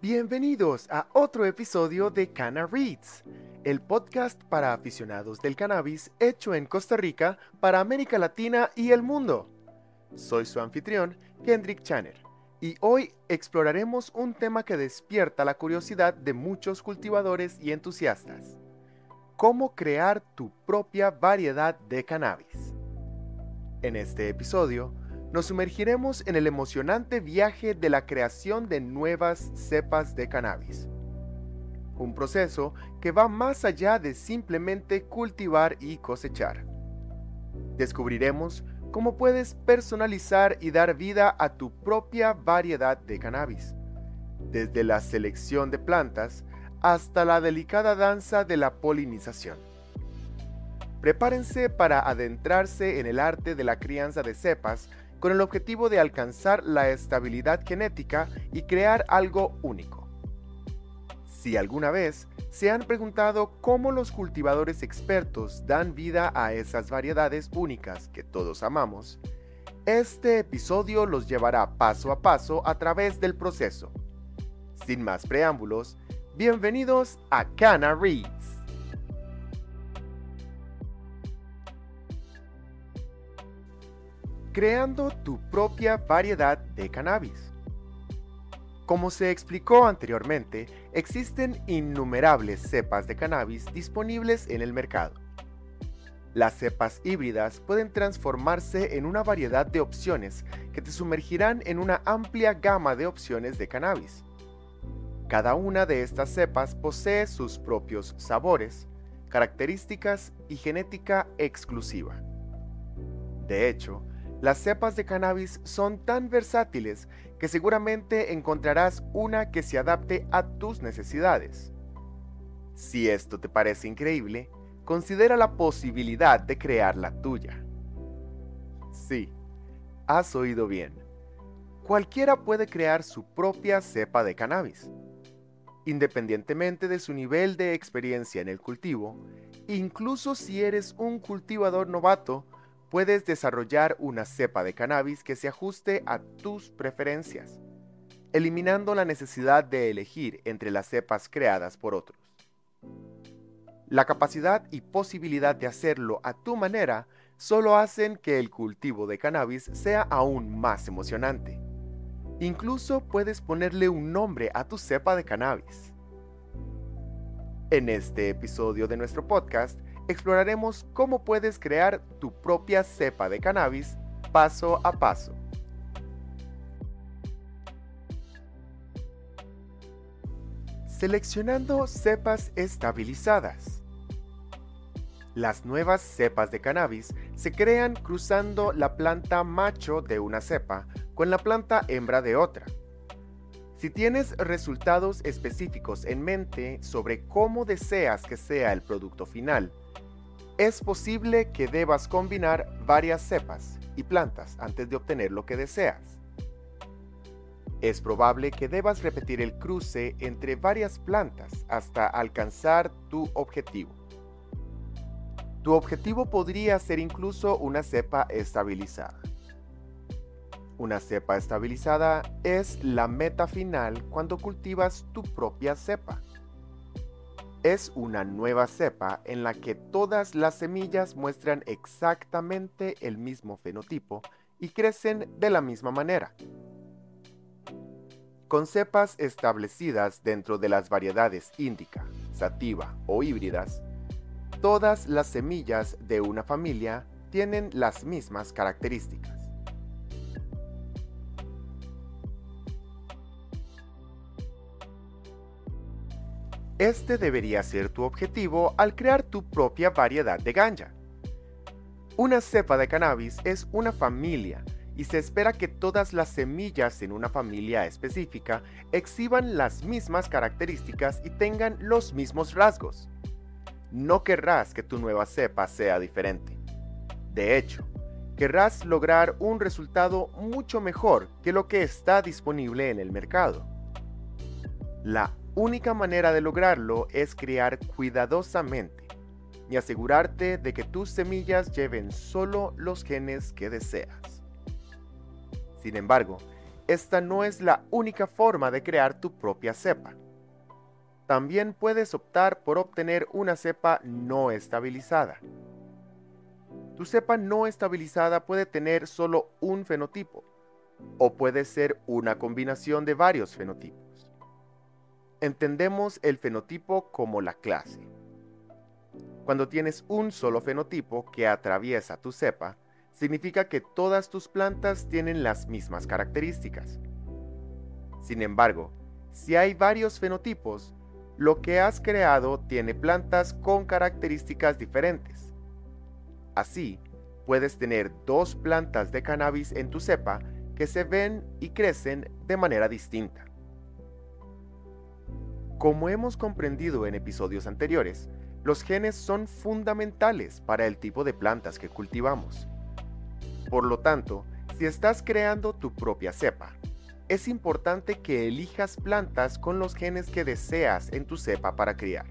Bienvenidos a otro episodio de Cana Reads, el podcast para aficionados del cannabis hecho en Costa Rica para América Latina y el mundo. Soy su anfitrión, Kendrick Channer, y hoy exploraremos un tema que despierta la curiosidad de muchos cultivadores y entusiastas. Cómo crear tu propia variedad de cannabis. En este episodio, nos sumergiremos en el emocionante viaje de la creación de nuevas cepas de cannabis. Un proceso que va más allá de simplemente cultivar y cosechar. Descubriremos cómo puedes personalizar y dar vida a tu propia variedad de cannabis, desde la selección de plantas hasta la delicada danza de la polinización. Prepárense para adentrarse en el arte de la crianza de cepas con el objetivo de alcanzar la estabilidad genética y crear algo único. Si alguna vez se han preguntado cómo los cultivadores expertos dan vida a esas variedades únicas que todos amamos, este episodio los llevará paso a paso a través del proceso. Sin más preámbulos, bienvenidos a Cana Reads. Creando tu propia variedad de cannabis. Como se explicó anteriormente, existen innumerables cepas de cannabis disponibles en el mercado. Las cepas híbridas pueden transformarse en una variedad de opciones que te sumergirán en una amplia gama de opciones de cannabis. Cada una de estas cepas posee sus propios sabores, características y genética exclusiva. De hecho, las cepas de cannabis son tan versátiles que seguramente encontrarás una que se adapte a tus necesidades. Si esto te parece increíble, considera la posibilidad de crear la tuya. Sí, has oído bien. Cualquiera puede crear su propia cepa de cannabis. Independientemente de su nivel de experiencia en el cultivo, incluso si eres un cultivador novato, puedes desarrollar una cepa de cannabis que se ajuste a tus preferencias, eliminando la necesidad de elegir entre las cepas creadas por otros. La capacidad y posibilidad de hacerlo a tu manera solo hacen que el cultivo de cannabis sea aún más emocionante. Incluso puedes ponerle un nombre a tu cepa de cannabis. En este episodio de nuestro podcast exploraremos cómo puedes crear tu propia cepa de cannabis paso a paso. Seleccionando cepas estabilizadas. Las nuevas cepas de cannabis se crean cruzando la planta macho de una cepa con la planta hembra de otra. Si tienes resultados específicos en mente sobre cómo deseas que sea el producto final, es posible que debas combinar varias cepas y plantas antes de obtener lo que deseas. Es probable que debas repetir el cruce entre varias plantas hasta alcanzar tu objetivo. Tu objetivo podría ser incluso una cepa estabilizada. Una cepa estabilizada es la meta final cuando cultivas tu propia cepa es una nueva cepa en la que todas las semillas muestran exactamente el mismo fenotipo y crecen de la misma manera. Con cepas establecidas dentro de las variedades índica, sativa o híbridas, todas las semillas de una familia tienen las mismas características. Este debería ser tu objetivo al crear tu propia variedad de ganja. Una cepa de cannabis es una familia y se espera que todas las semillas en una familia específica exhiban las mismas características y tengan los mismos rasgos. No querrás que tu nueva cepa sea diferente. De hecho, querrás lograr un resultado mucho mejor que lo que está disponible en el mercado. La única manera de lograrlo es criar cuidadosamente y asegurarte de que tus semillas lleven solo los genes que deseas. Sin embargo, esta no es la única forma de crear tu propia cepa. También puedes optar por obtener una cepa no estabilizada. Tu cepa no estabilizada puede tener solo un fenotipo, o puede ser una combinación de varios fenotipos. Entendemos el fenotipo como la clase. Cuando tienes un solo fenotipo que atraviesa tu cepa, significa que todas tus plantas tienen las mismas características. Sin embargo, si hay varios fenotipos, lo que has creado tiene plantas con características diferentes. Así, puedes tener dos plantas de cannabis en tu cepa que se ven y crecen de manera distinta. Como hemos comprendido en episodios anteriores, los genes son fundamentales para el tipo de plantas que cultivamos. Por lo tanto, si estás creando tu propia cepa, es importante que elijas plantas con los genes que deseas en tu cepa para criar.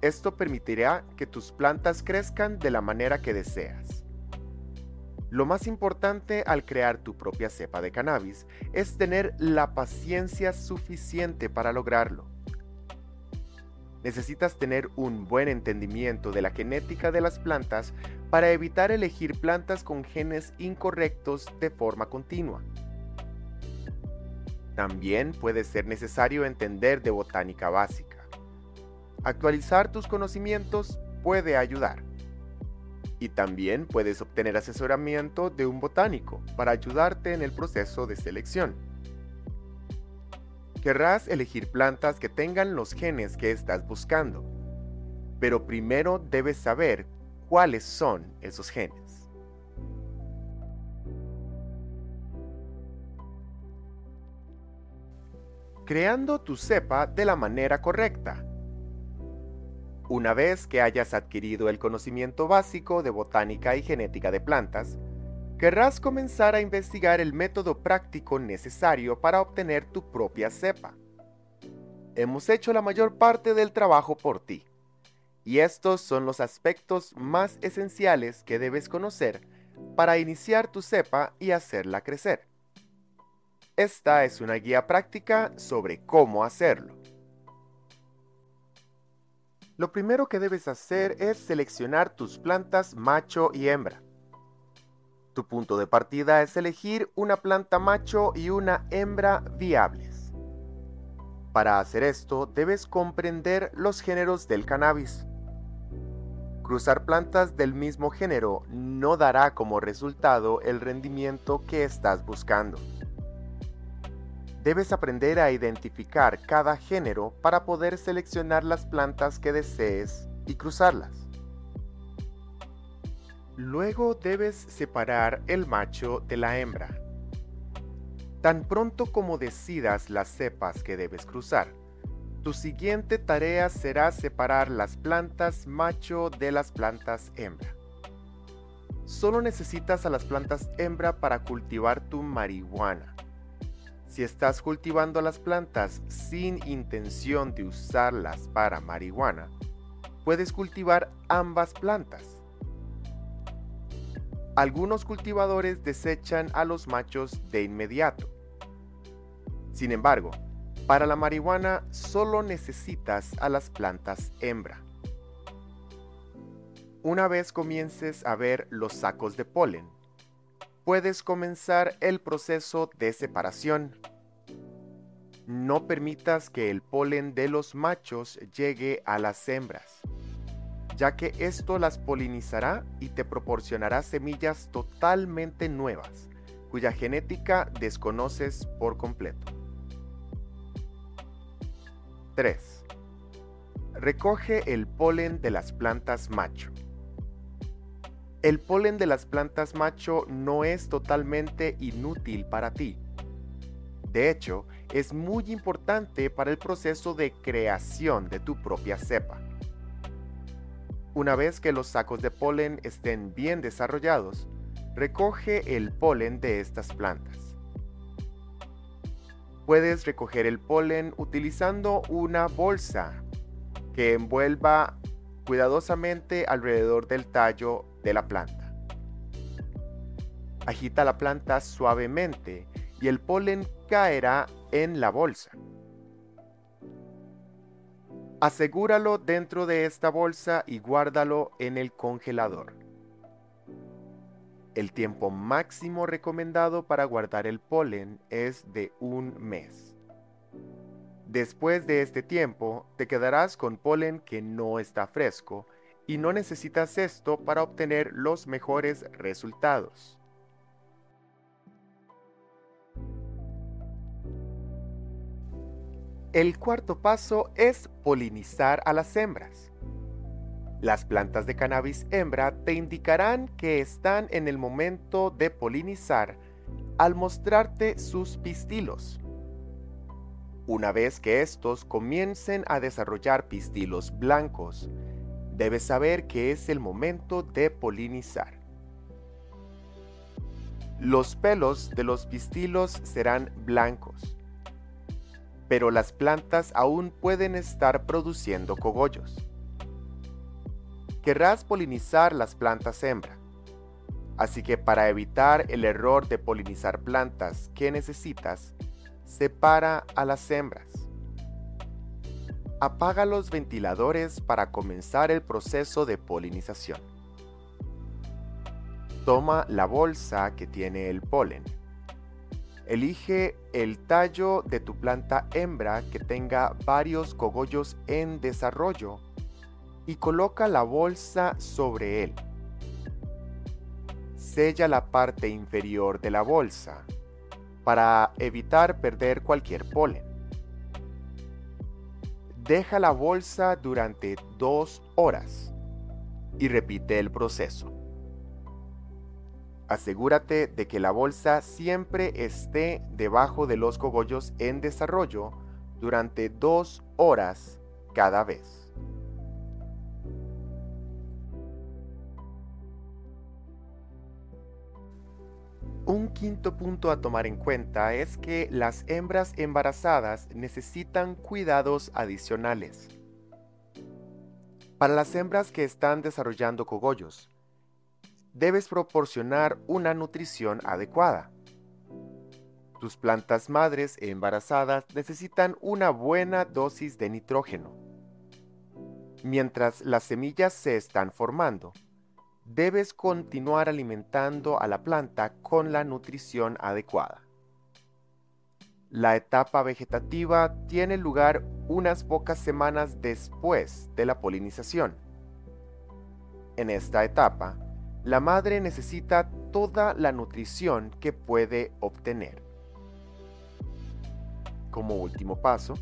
Esto permitirá que tus plantas crezcan de la manera que deseas. Lo más importante al crear tu propia cepa de cannabis es tener la paciencia suficiente para lograrlo. Necesitas tener un buen entendimiento de la genética de las plantas para evitar elegir plantas con genes incorrectos de forma continua. También puede ser necesario entender de botánica básica. Actualizar tus conocimientos puede ayudar y también puedes obtener asesoramiento de un botánico para ayudarte en el proceso de selección. Querrás elegir plantas que tengan los genes que estás buscando, pero primero debes saber cuáles son esos genes. Creando tu cepa de la manera correcta una vez que hayas adquirido el conocimiento básico de botánica y genética de plantas, querrás comenzar a investigar el método práctico necesario para obtener tu propia cepa. Hemos hecho la mayor parte del trabajo por ti, y estos son los aspectos más esenciales que debes conocer para iniciar tu cepa y hacerla crecer. Esta es una guía práctica sobre cómo hacerlo. Lo primero que debes hacer es seleccionar tus plantas macho y hembra. Tu punto de partida es elegir una planta macho y una hembra viables. Para hacer esto debes comprender los géneros del cannabis. Cruzar plantas del mismo género no dará como resultado el rendimiento que estás buscando. Debes aprender a identificar cada género para poder seleccionar las plantas que desees y cruzarlas. Luego debes separar el macho de la hembra. Tan pronto como decidas las cepas que debes cruzar, tu siguiente tarea será separar las plantas macho de las plantas hembra. Solo necesitas a las plantas hembra para cultivar tu marihuana si estás cultivando las plantas sin intención de usarlas para marihuana, puedes cultivar ambas plantas. Algunos cultivadores desechan a los machos de inmediato. Sin embargo, para la marihuana solo necesitas a las plantas hembra. Una vez comiences a ver los sacos de polen, puedes comenzar el proceso de separación. No permitas que el polen de los machos llegue a las hembras, ya que esto las polinizará y te proporcionará semillas totalmente nuevas, cuya genética desconoces por completo. 3. Recoge el polen de las plantas macho. El polen de las plantas macho no es totalmente inútil para ti. De hecho, es muy importante para el proceso de creación de tu propia cepa. Una vez que los sacos de polen estén bien desarrollados, recoge el polen de estas plantas. Puedes recoger el polen utilizando una bolsa que envuelva cuidadosamente alrededor del tallo de la planta. Agita la planta suavemente y el polen caerá en la bolsa. Asegúralo dentro de esta bolsa y guárdalo en el congelador. El tiempo máximo recomendado para guardar el polen es de un mes. Después de este tiempo, te quedarás con polen que no está fresco y no necesitas esto para obtener los mejores resultados. El cuarto paso es polinizar a las hembras. Las plantas de cannabis hembra te indicarán que están en el momento de polinizar al mostrarte sus pistilos. Una vez que estos comiencen a desarrollar pistilos blancos, debes saber que es el momento de polinizar. Los pelos de los pistilos serán blancos pero las plantas aún pueden estar produciendo cogollos. Querrás polinizar las plantas hembra, así que para evitar el error de polinizar plantas que necesitas, separa a las hembras. Apaga los ventiladores para comenzar el proceso de polinización. Toma la bolsa que tiene el polen Elige el tallo de tu planta hembra que tenga varios cogollos en desarrollo y coloca la bolsa sobre él. Sella la parte inferior de la bolsa para evitar perder cualquier polen. Deja la bolsa durante dos horas y repite el proceso. Asegúrate de que la bolsa siempre esté debajo de los cogollos en desarrollo durante dos horas cada vez. Un quinto punto a tomar en cuenta es que las hembras embarazadas necesitan cuidados adicionales. Para las hembras que están desarrollando cogollos, debes proporcionar una nutrición adecuada. Tus plantas madres embarazadas necesitan una buena dosis de nitrógeno. Mientras las semillas se están formando, debes continuar alimentando a la planta con la nutrición adecuada. La etapa vegetativa tiene lugar unas pocas semanas después de la polinización. En esta etapa, la madre necesita toda la nutrición que puede obtener. Como último paso,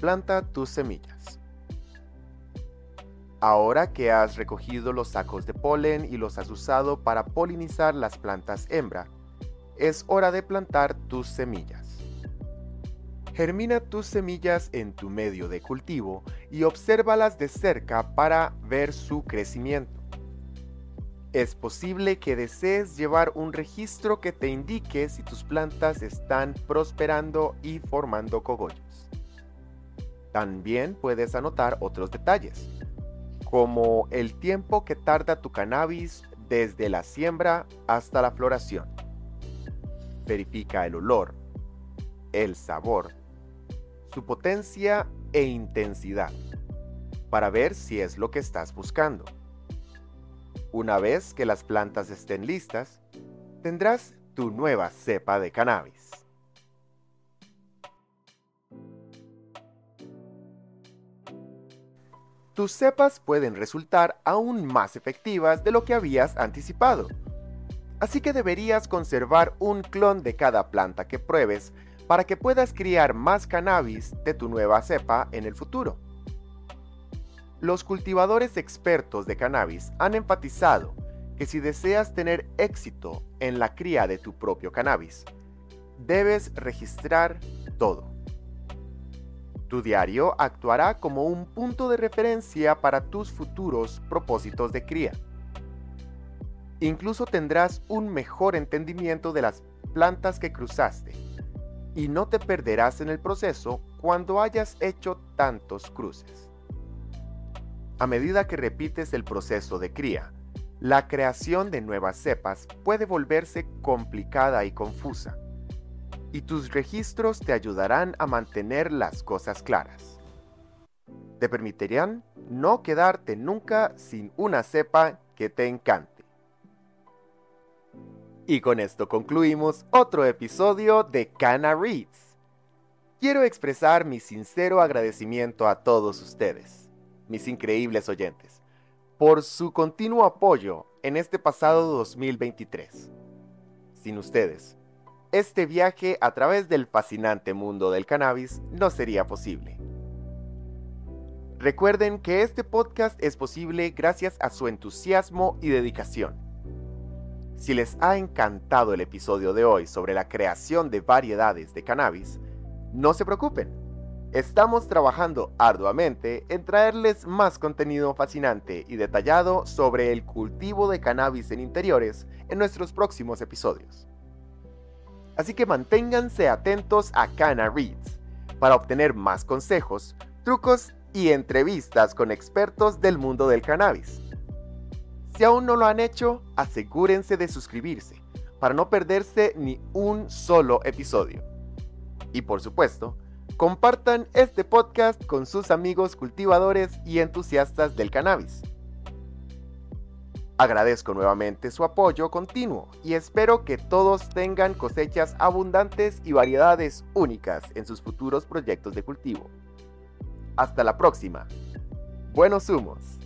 planta tus semillas. Ahora que has recogido los sacos de polen y los has usado para polinizar las plantas hembra, es hora de plantar tus semillas. Germina tus semillas en tu medio de cultivo y obsérvalas de cerca para ver su crecimiento. Es posible que desees llevar un registro que te indique si tus plantas están prosperando y formando cogollos. También puedes anotar otros detalles, como el tiempo que tarda tu cannabis desde la siembra hasta la floración. Verifica el olor, el sabor, su potencia e intensidad para ver si es lo que estás buscando. Una vez que las plantas estén listas, tendrás tu nueva cepa de cannabis. Tus cepas pueden resultar aún más efectivas de lo que habías anticipado. Así que deberías conservar un clon de cada planta que pruebes para que puedas criar más cannabis de tu nueva cepa en el futuro. Los cultivadores expertos de cannabis han enfatizado que si deseas tener éxito en la cría de tu propio cannabis, debes registrar todo. Tu diario actuará como un punto de referencia para tus futuros propósitos de cría. Incluso tendrás un mejor entendimiento de las plantas que cruzaste y no te perderás en el proceso cuando hayas hecho tantos cruces. A medida que repites el proceso de cría, la creación de nuevas cepas puede volverse complicada y confusa. y tus registros te ayudarán a mantener las cosas claras. Te permitirán no quedarte nunca sin una cepa que te encante. Y con esto concluimos otro episodio de Cana Reads. Quiero expresar mi sincero agradecimiento a todos ustedes, mis increíbles oyentes, por su continuo apoyo en este pasado 2023. Sin ustedes, este viaje a través del fascinante mundo del cannabis no sería posible. Recuerden que este podcast es posible gracias a su entusiasmo y dedicación. Si les ha encantado el episodio de hoy sobre la creación de variedades de cannabis, no se preocupen. Estamos trabajando arduamente en traerles más contenido fascinante y detallado sobre el cultivo de cannabis en interiores en nuestros próximos episodios. Así que manténganse atentos a Cana Reads para obtener más consejos, trucos y entrevistas con expertos del mundo del cannabis. Si aún no lo han hecho, asegúrense de suscribirse para no perderse ni un solo episodio. Y por supuesto, compartan este podcast con sus amigos cultivadores y entusiastas del cannabis. Agradezco nuevamente su apoyo continuo y espero que todos tengan cosechas abundantes y variedades únicas en sus futuros proyectos de cultivo. Hasta la próxima. Buenos humos.